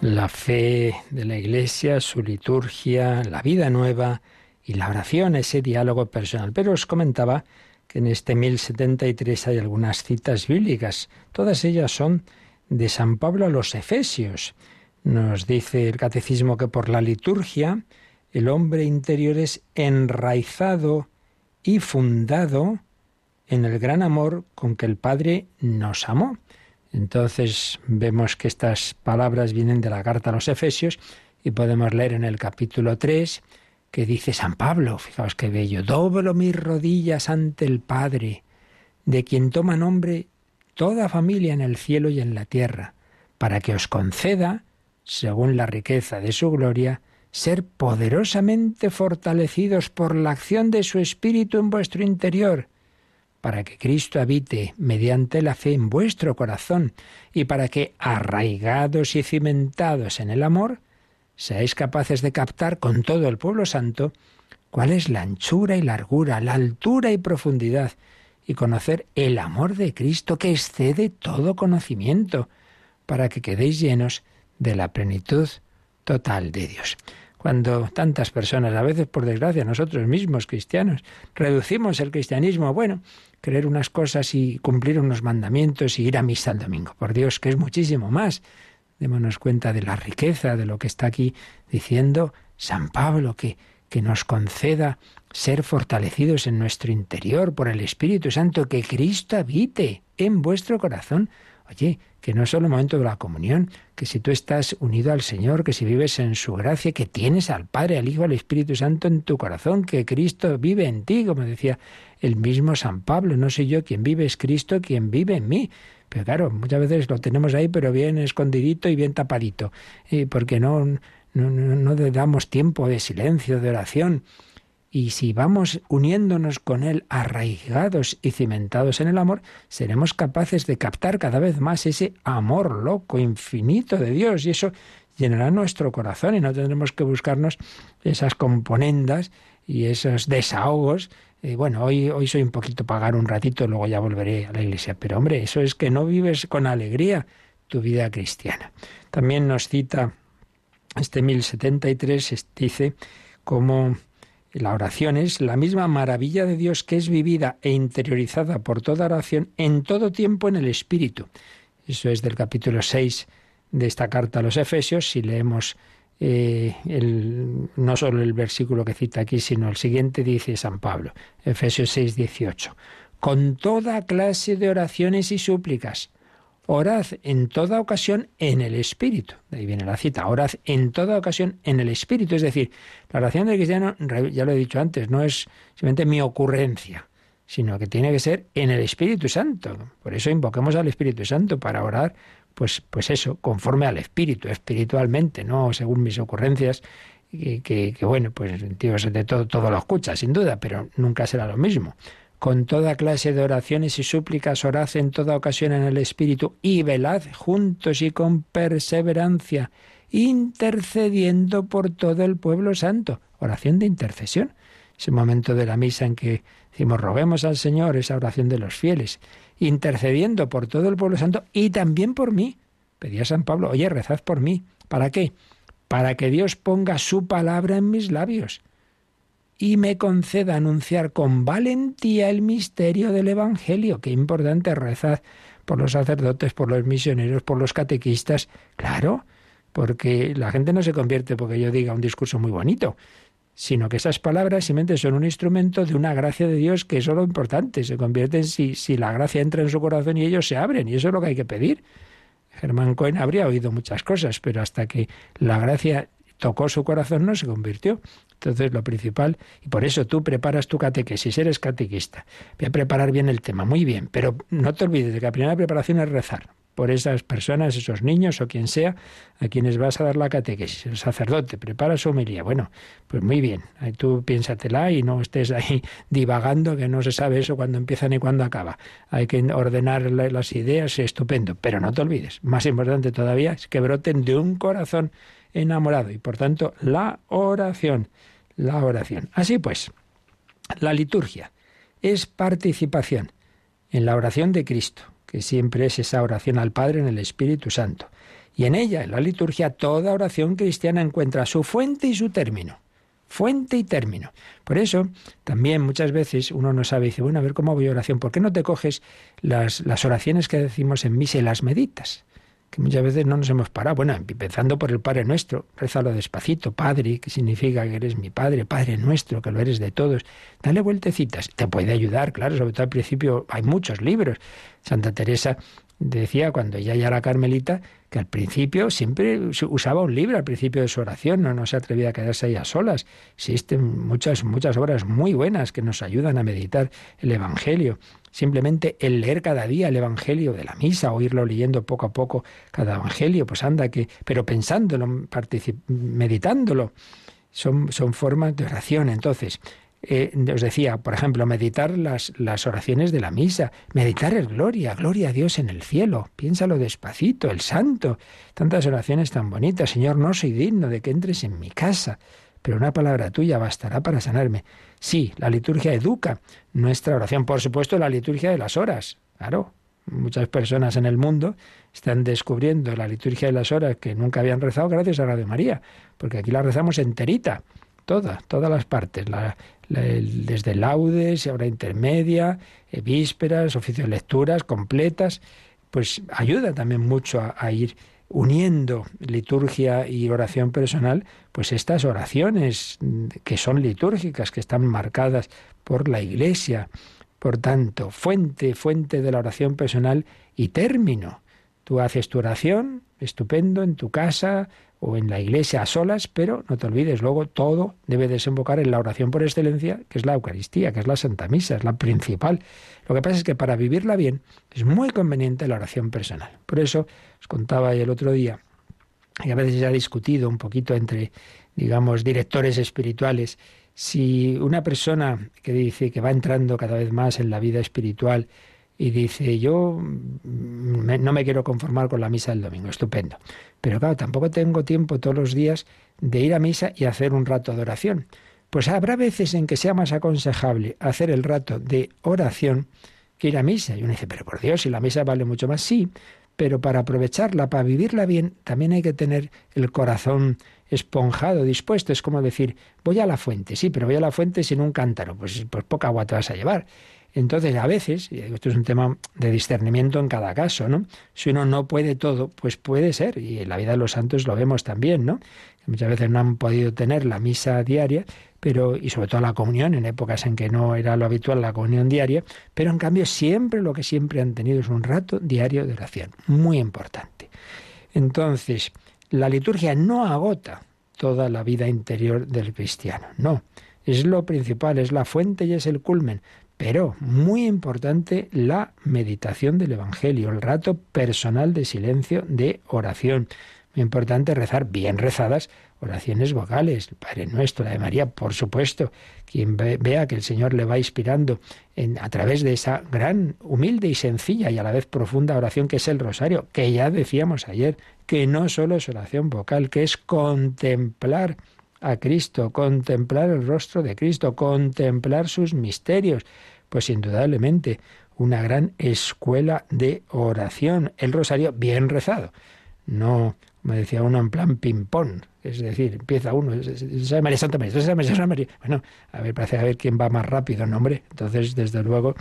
Speaker 2: La fe de la Iglesia, su liturgia, la vida nueva y la oración, ese diálogo personal. Pero os comentaba que en este 1073 hay algunas citas bíblicas. Todas ellas son de San Pablo a los Efesios. Nos dice el catecismo que por la liturgia el hombre interior es enraizado y fundado en el gran amor con que el Padre nos amó. Entonces vemos que estas palabras vienen de la carta a los Efesios y podemos leer en el capítulo 3 que dice San Pablo, fijaos qué bello, doblo mis rodillas ante el Padre, de quien toma nombre toda familia en el cielo y en la tierra, para que os conceda, según la riqueza de su gloria, ser poderosamente fortalecidos por la acción de su Espíritu en vuestro interior, para que Cristo habite mediante la fe en vuestro corazón, y para que, arraigados y cimentados en el amor, seáis capaces de captar con todo el pueblo santo cuál es la anchura y largura, la altura y profundidad, y conocer el amor de Cristo que excede todo conocimiento, para que quedéis llenos de la plenitud total de Dios. Cuando tantas personas, a veces por desgracia nosotros mismos cristianos, reducimos el cristianismo, bueno, creer unas cosas y cumplir unos mandamientos y ir a misa el domingo. Por Dios, que es muchísimo más démonos cuenta de la riqueza de lo que está aquí diciendo San Pablo, que, que nos conceda ser fortalecidos en nuestro interior por el Espíritu Santo, que Cristo habite en vuestro corazón. Oye, que no es solo el momento de la comunión, que si tú estás unido al Señor, que si vives en su gracia, que tienes al Padre, al Hijo, al Espíritu Santo en tu corazón, que Cristo vive en ti, como decía el mismo San Pablo, no soy yo quien vive, es Cristo quien vive en mí. Pero claro, muchas veces lo tenemos ahí, pero bien escondidito y bien tapadito, y porque no, no, no damos tiempo de silencio, de oración. Y si vamos uniéndonos con Él, arraigados y cimentados en el amor, seremos capaces de captar cada vez más ese amor loco, infinito de Dios. Y eso llenará nuestro corazón y no tendremos que buscarnos esas componendas y esos desahogos bueno, hoy, hoy soy un poquito pagar un ratito, luego ya volveré a la iglesia. Pero hombre, eso es que no vives con alegría tu vida cristiana. También nos cita este 1073, dice como la oración es la misma maravilla de Dios que es vivida e interiorizada por toda oración en todo tiempo en el Espíritu. Eso es del capítulo 6 de esta carta a los Efesios. Si leemos eh, no solo el versículo que cita aquí, sino el siguiente dice San Pablo, Efesios 6, 18. Con toda clase de oraciones y súplicas, orad en toda ocasión en el Espíritu. De ahí viene la cita, orad en toda ocasión en el Espíritu. Es decir, la oración del cristiano, ya lo he dicho antes, no es simplemente mi ocurrencia, sino que tiene que ser en el Espíritu Santo. Por eso invoquemos al Espíritu Santo para orar pues, pues eso, conforme al espíritu, espiritualmente, no según mis ocurrencias, que, que, bueno, pues Dios de todo, todo lo escucha, sin duda, pero nunca será lo mismo. Con toda clase de oraciones y súplicas, orad en toda ocasión en el Espíritu y velad juntos y con perseverancia, intercediendo por todo el pueblo santo. Oración de intercesión. Ese momento de la misa en que decimos roguemos al Señor, esa oración de los fieles intercediendo por todo el pueblo santo y también por mí. Pedía San Pablo, oye, rezad por mí. ¿Para qué? Para que Dios ponga su palabra en mis labios y me conceda anunciar con valentía el misterio del Evangelio. Qué importante rezar por los sacerdotes, por los misioneros, por los catequistas. Claro, porque la gente no se convierte porque yo diga un discurso muy bonito, sino que esas palabras simplemente son un instrumento de una gracia de Dios que es lo importante, se convierten si, si la gracia entra en su corazón y ellos se abren, y eso es lo que hay que pedir. Germán Cohen habría oído muchas cosas, pero hasta que la gracia tocó su corazón no se convirtió. Entonces lo principal, y por eso tú preparas tu catequesis, eres catequista. Voy a preparar bien el tema, muy bien, pero no te olvides de que la primera preparación es rezar por esas personas, esos niños o quien sea, a quienes vas a dar la catequesis. El sacerdote prepara su homilía. Bueno, pues muy bien, tú piénsatela y no estés ahí divagando que no se sabe eso cuando empieza ni cuándo acaba. Hay que ordenar las ideas, estupendo, pero no te olvides, más importante todavía es que broten de un corazón enamorado y por tanto la oración, la oración. Así pues, La liturgia es participación en la oración de Cristo, que siempre es esa oración al Padre en el Espíritu Santo. Y en ella, en la liturgia, toda oración cristiana encuentra su fuente y su término. Fuente y término. Por eso, también muchas veces uno no sabe y dice, bueno, a ver cómo voy a oración. ¿Por qué no te coges las, las oraciones que decimos en misa y las meditas? Que muchas veces no nos hemos parado. Bueno, empezando por el Padre Nuestro, rézalo despacito, Padre, que significa que eres mi Padre, Padre Nuestro, que lo eres de todos. Dale vueltecitas, te puede ayudar, claro, sobre todo al principio hay muchos libros. Santa Teresa decía cuando ella ya era carmelita que al principio siempre usaba un libro al principio de su oración, no, no se atrevía a quedarse ahí a solas. Existen muchas, muchas obras muy buenas que nos ayudan a meditar el Evangelio. Simplemente el leer cada día el Evangelio de la misa, o irlo leyendo poco a poco cada Evangelio, pues anda que, pero pensándolo, meditándolo, son, son formas de oración. Entonces, eh, os decía, por ejemplo, meditar las, las oraciones de la misa, meditar el gloria, gloria a Dios en el cielo, piénsalo despacito, el santo, tantas oraciones tan bonitas, Señor, no soy digno de que entres en mi casa, pero una palabra tuya bastará para sanarme. Sí, la liturgia educa nuestra oración, por supuesto la liturgia de las horas, claro. Muchas personas en el mundo están descubriendo la liturgia de las horas que nunca habían rezado gracias a Radio María, porque aquí la rezamos enterita, todas, todas las partes, desde laudes, hora intermedia, vísperas, oficio de lecturas completas, pues ayuda también mucho a, ir uniendo liturgia y oración personal, pues estas oraciones que son litúrgicas, que están marcadas por la Iglesia. Por tanto, fuente, fuente de la oración personal y término. Tú haces tu oración, estupendo, en tu casa, o en la iglesia a solas, pero no te olvides, luego todo debe desembocar en la oración por excelencia, que es la Eucaristía, que es la Santa Misa, es la principal. Lo que pasa es que para vivirla bien es muy conveniente la oración personal. Por eso os contaba el otro día, y a veces se ha discutido un poquito entre, digamos, directores espirituales, si una persona que dice que va entrando cada vez más en la vida espiritual, y dice, yo no me quiero conformar con la misa del domingo, estupendo. Pero claro, tampoco tengo tiempo todos los días de ir a misa y hacer un rato de oración. Pues habrá veces en que sea más aconsejable hacer el rato de oración que ir a misa. Y uno dice, pero por Dios, si la misa vale mucho más, sí, pero para aprovecharla, para vivirla bien, también hay que tener el corazón esponjado, dispuesto. Es como decir, voy a la fuente, sí, pero voy a la fuente sin un cántaro, pues, pues poca agua te vas a llevar. Entonces, a veces, y esto es un tema de discernimiento en cada caso, ¿no? Si uno no puede todo, pues puede ser, y en la vida de los santos lo vemos también, ¿no? Muchas veces no han podido tener la misa diaria, pero y sobre todo la comunión en épocas en que no era lo habitual la comunión diaria, pero en cambio siempre lo que siempre han tenido es un rato diario de oración, muy importante. Entonces, la liturgia no agota toda la vida interior del cristiano, no. Es lo principal, es la fuente y es el culmen, pero muy importante la meditación del Evangelio, el rato personal de silencio, de oración. Muy importante rezar bien rezadas oraciones vocales, el Padre Nuestro, la de María, por supuesto. Quien vea que el Señor le va inspirando en, a través de esa gran, humilde y sencilla y a la vez profunda oración que es el rosario, que ya decíamos ayer, que no solo es oración vocal, que es contemplar a Cristo, contemplar el rostro de Cristo, contemplar sus misterios. Pues indudablemente una gran escuela de oración, el rosario bien rezado. No, como decía uno, en plan ping-pong. Es decir, empieza uno, María Santa María, María, María. Bueno, a ver, parece a ver quién va más rápido, ¿no, hombre? Entonces, desde luego,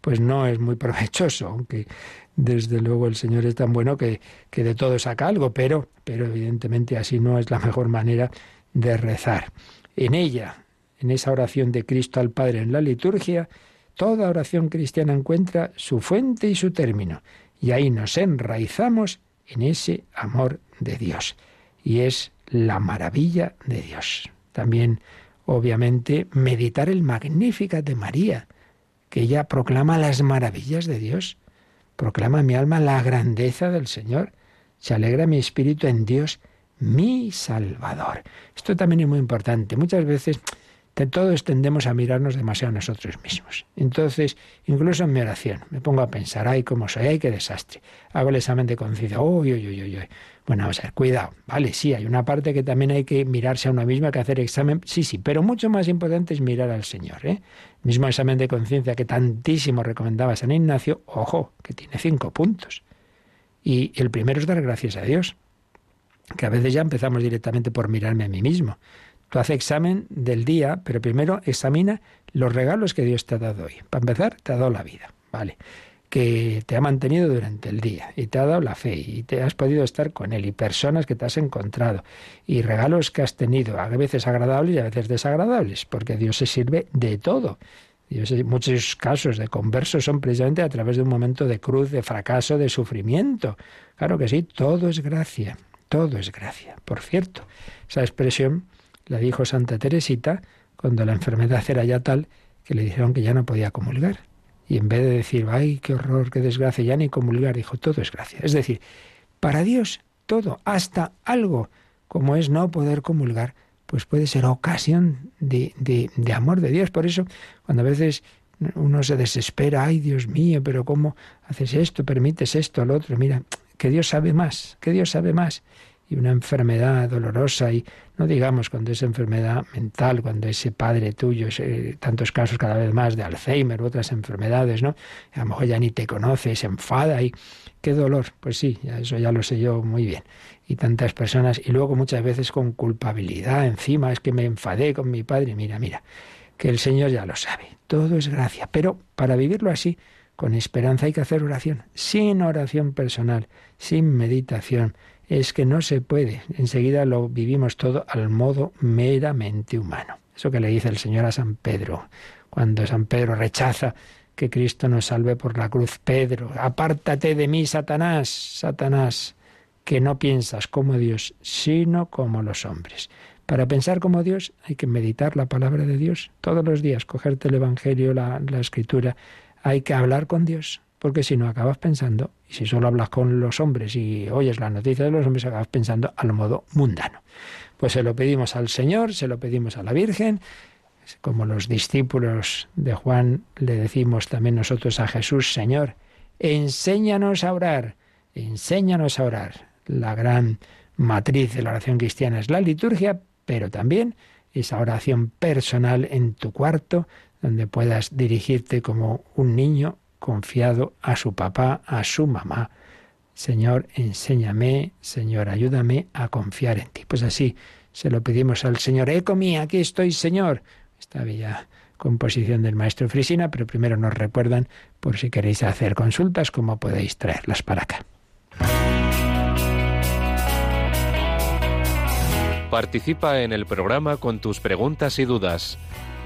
Speaker 2: pues no es muy provechoso, aunque desde luego el Señor es tan bueno que, que de todo saca algo, pero, pero evidentemente así no es la mejor manera de rezar. En ella, en esa oración de Cristo al Padre en la liturgia, toda oración cristiana encuentra su fuente y su término, y ahí nos enraizamos en ese amor de Dios. Y es la maravilla de Dios. También, obviamente, meditar el Magnífica de María, que ella proclama las maravillas de Dios, proclama mi alma la grandeza del Señor, se alegra mi espíritu en Dios, mi Salvador. Esto también es muy importante. Muchas veces todos tendemos a mirarnos demasiado a nosotros mismos. Entonces, incluso en mi oración, me pongo a pensar, ay, cómo soy, ay, qué desastre. Hago el examen de conciencia, uy, uy, uy, uy. Bueno, vamos a ver, cuidado. Vale, sí, hay una parte que también hay que mirarse a uno mismo, hay que hacer examen, sí, sí, pero mucho más importante es mirar al Señor. ¿eh? Mismo examen de conciencia que tantísimo recomendaba San Ignacio, ojo, que tiene cinco puntos. Y el primero es dar gracias a Dios, que a veces ya empezamos directamente por mirarme a mí mismo. Tú haces examen del día, pero primero examina los regalos que Dios te ha dado hoy. Para empezar, te ha dado la vida, ¿vale? Que te ha mantenido durante el día y te ha dado la fe y te has podido estar con Él y personas que te has encontrado y regalos que has tenido, a veces agradables y a veces desagradables, porque Dios se sirve de todo. Muchos casos de conversos son precisamente a través de un momento de cruz, de fracaso, de sufrimiento. Claro que sí, todo es gracia, todo es gracia. Por cierto, esa expresión la dijo Santa Teresita cuando la enfermedad era ya tal que le dijeron que ya no podía comulgar. Y en vez de decir, ay, qué horror, qué desgracia, ya ni comulgar, dijo, todo es gracia. Es decir, para Dios todo, hasta algo como es no poder comulgar, pues puede ser ocasión de, de, de amor de Dios. Por eso, cuando a veces uno se desespera, ay Dios mío, pero ¿cómo haces esto? ¿Permites esto, lo otro? Mira, que Dios sabe más, que Dios sabe más y una enfermedad dolorosa y no digamos cuando es enfermedad mental, cuando ese padre tuyo, tantos casos cada vez más de Alzheimer u otras enfermedades, ¿no? A lo mejor ya ni te conoce, se enfada y qué dolor. Pues sí, eso ya lo sé yo muy bien. Y tantas personas, y luego muchas veces con culpabilidad encima, es que me enfadé con mi padre. Mira, mira, que el Señor ya lo sabe. Todo es gracia. Pero para vivirlo así, con esperanza hay que hacer oración. Sin oración personal, sin meditación, es que no se puede. Enseguida lo vivimos todo al modo meramente humano. Eso que le dice el Señor a San Pedro, cuando San Pedro rechaza que Cristo nos salve por la cruz. Pedro, apártate de mí, Satanás, Satanás, que no piensas como Dios, sino como los hombres. Para pensar como Dios hay que meditar la palabra de Dios todos los días, cogerte el Evangelio, la, la Escritura, hay que hablar con Dios, porque si no acabas pensando, y si solo hablas con los hombres y oyes la noticia de los hombres, acabas pensando a lo modo mundano. Pues se lo pedimos al Señor, se lo pedimos a la Virgen, como los discípulos de Juan le decimos también nosotros a Jesús, Señor, enséñanos a orar, enséñanos a orar. La gran matriz de la oración cristiana es la liturgia, pero también esa oración personal en tu cuarto, donde puedas dirigirte como un niño confiado a su papá, a su mamá. Señor, enséñame, Señor, ayúdame a confiar en ti. Pues así se lo pedimos al Señor. Ecomi, aquí estoy, Señor. Esta bella composición del maestro Frisina, pero primero nos recuerdan, por si queréis hacer consultas, cómo podéis traerlas para acá.
Speaker 4: Participa en el programa con tus preguntas y dudas.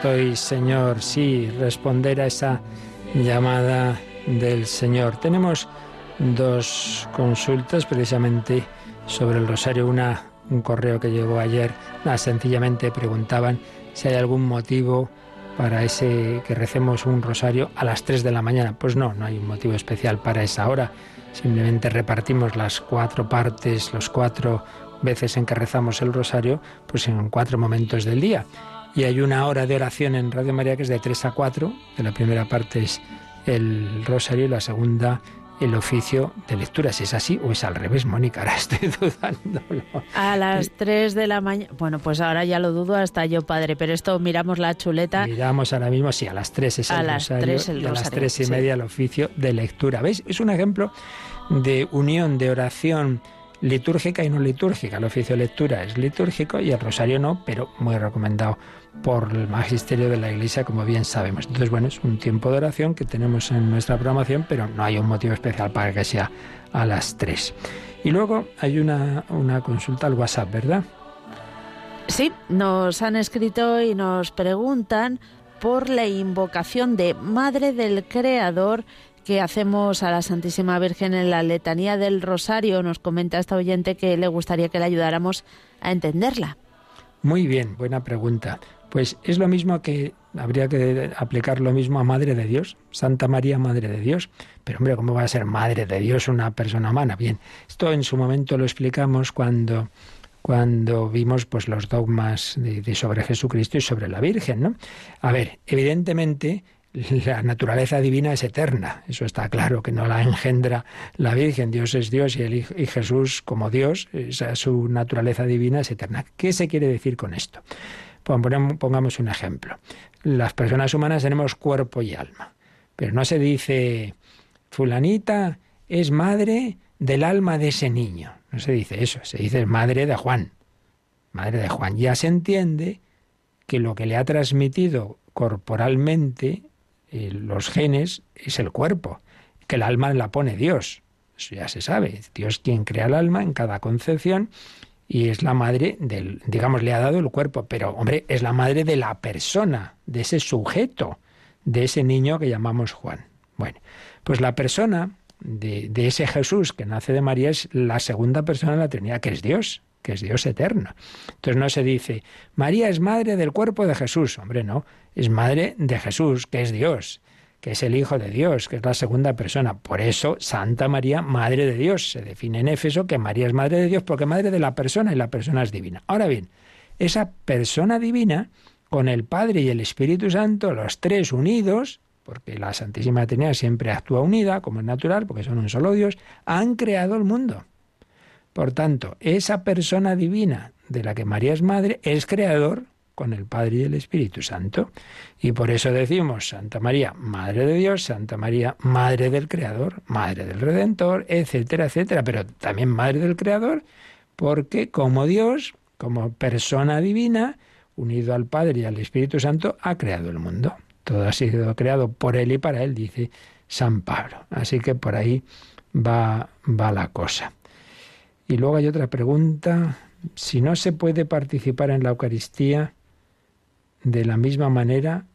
Speaker 2: estoy, Señor. Sí, responder a esa llamada del Señor. Tenemos dos consultas precisamente sobre el rosario. Una, un correo que llegó ayer, sencillamente preguntaban si hay algún motivo para ese que recemos un rosario a las 3 de la mañana. Pues no, no hay un motivo especial para esa hora. Simplemente repartimos las cuatro partes, los cuatro veces en que rezamos el rosario, pues en cuatro momentos del día y hay una hora de oración en Radio María que es de 3 a 4, que la primera parte es el rosario y la segunda el oficio de lectura, si es así o es al revés, Mónica, ahora estoy dudándolo.
Speaker 3: A las 3 de la mañana, bueno, pues ahora ya lo dudo hasta yo, padre, pero esto miramos la chuleta.
Speaker 2: Miramos ahora mismo, sí, a las 3 es el rosario y a las 3 y media el oficio de lectura. ¿Veis? Es un ejemplo de unión, de oración litúrgica y no litúrgica. El oficio de lectura es litúrgico y el rosario no, pero muy recomendado por el magisterio de la Iglesia, como bien sabemos. Entonces, bueno, es un tiempo de oración que tenemos en nuestra programación, pero no hay un motivo especial para que sea a las 3. Y luego hay una, una consulta al WhatsApp, ¿verdad?
Speaker 3: Sí, nos han escrito y nos preguntan por la invocación de Madre del Creador hacemos a la Santísima Virgen en la letanía del Rosario. Nos comenta esta oyente que le gustaría que le ayudáramos a entenderla.
Speaker 2: Muy bien, buena pregunta. Pues es lo mismo que habría que aplicar lo mismo a Madre de Dios, Santa María, Madre de Dios. Pero hombre, ¿cómo va a ser Madre de Dios una persona humana? Bien, esto en su momento lo explicamos cuando cuando vimos pues los dogmas de, sobre Jesucristo y sobre la Virgen, ¿no? A ver, evidentemente la naturaleza divina es eterna, eso está claro, que no la engendra la Virgen, Dios es Dios y, el, y Jesús como Dios, su naturaleza divina es eterna. ¿Qué se quiere decir con esto? Pongamos un ejemplo. Las personas humanas tenemos cuerpo y alma, pero no se dice fulanita es madre del alma de ese niño. No se dice eso, se dice madre de Juan. Madre de Juan. Ya se entiende que lo que le ha transmitido corporalmente eh, los genes es el cuerpo, que el alma la pone Dios. Eso ya se sabe. Dios quien crea el alma en cada concepción y es la madre del, digamos, le ha dado el cuerpo, pero hombre, es la madre de la persona, de ese sujeto, de ese niño que llamamos Juan. Bueno, pues la persona de, de ese Jesús que nace de María es la segunda persona de la Trinidad, que es Dios, que es Dios eterno. Entonces no se dice, María es madre del cuerpo de Jesús, hombre, no, es madre de Jesús, que es Dios que es el Hijo de Dios, que es la segunda persona. Por eso, Santa María, Madre de Dios. Se define en Éfeso que María es Madre de Dios porque Madre de la persona y la persona es divina. Ahora bien, esa persona divina, con el Padre y el Espíritu Santo, los tres unidos, porque la Santísima Trinidad siempre actúa unida, como es natural, porque son un solo Dios, han creado el mundo. Por tanto, esa persona divina de la que María es madre es creador con el Padre y el Espíritu Santo. Y por eso decimos Santa María, Madre de Dios, Santa María, Madre del Creador, Madre del Redentor, etcétera, etcétera, pero también Madre del Creador, porque como Dios, como persona divina, unido al Padre y al Espíritu Santo, ha creado el mundo. Todo ha sido creado por Él y para Él, dice San Pablo. Así que por ahí va, va la cosa. Y luego hay otra pregunta. Si no se puede participar en la Eucaristía, de la misma manera,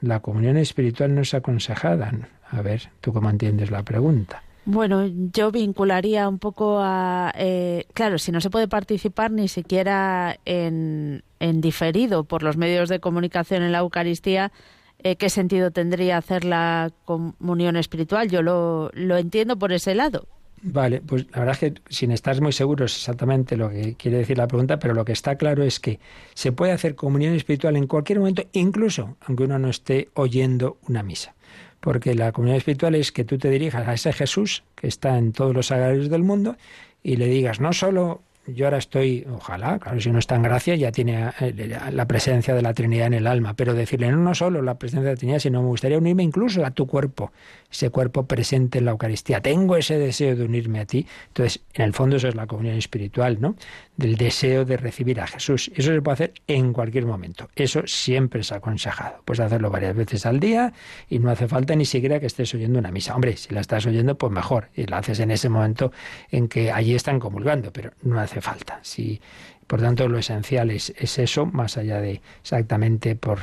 Speaker 2: la comunión espiritual no es aconsejada. A ver, ¿tú cómo entiendes la pregunta?
Speaker 3: Bueno, yo vincularía un poco a, eh, claro, si no se puede participar ni siquiera en, en, diferido por los medios de comunicación en la Eucaristía, eh, ¿qué sentido tendría hacer la comunión espiritual? Yo lo, lo entiendo por ese lado.
Speaker 2: Vale, pues la verdad es que sin estar muy seguros exactamente lo que quiere decir la pregunta, pero lo que está claro es que se puede hacer comunión espiritual en cualquier momento, incluso aunque uno no esté oyendo una misa. Porque la comunión espiritual es que tú te dirijas a ese Jesús que está en todos los sagrarios del mundo y le digas no solo yo ahora estoy, ojalá, claro, si uno está en gracia ya tiene eh, la presencia de la Trinidad en el alma, pero decirle no, no solo la presencia de la Trinidad, sino me gustaría unirme incluso a tu cuerpo, ese cuerpo presente en la Eucaristía. Tengo ese deseo de unirme a ti. Entonces, en el fondo eso es la comunión espiritual, ¿no? Del deseo de recibir a Jesús. Eso se puede hacer en cualquier momento. Eso siempre es aconsejado. Puedes hacerlo varias veces al día y no hace falta ni siquiera que estés oyendo una misa. Hombre, si la estás oyendo, pues mejor. Y la haces en ese momento en que allí están comulgando, pero no hace falta. Si, por tanto, lo esencial es, es eso, más allá de exactamente por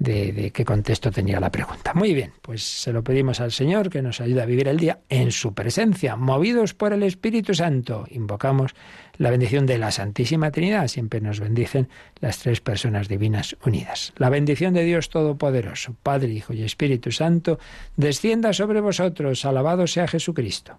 Speaker 2: de, qué contexto tenía la pregunta. Muy bien, pues se lo pedimos al Señor que nos ayude a vivir el día en su presencia, movidos por el Espíritu Santo. Invocamos la bendición de la Santísima Trinidad. Siempre nos bendicen las tres personas divinas unidas. La bendición de Dios Todopoderoso, Padre, Hijo y Espíritu Santo, descienda sobre vosotros. Alabado sea Jesucristo.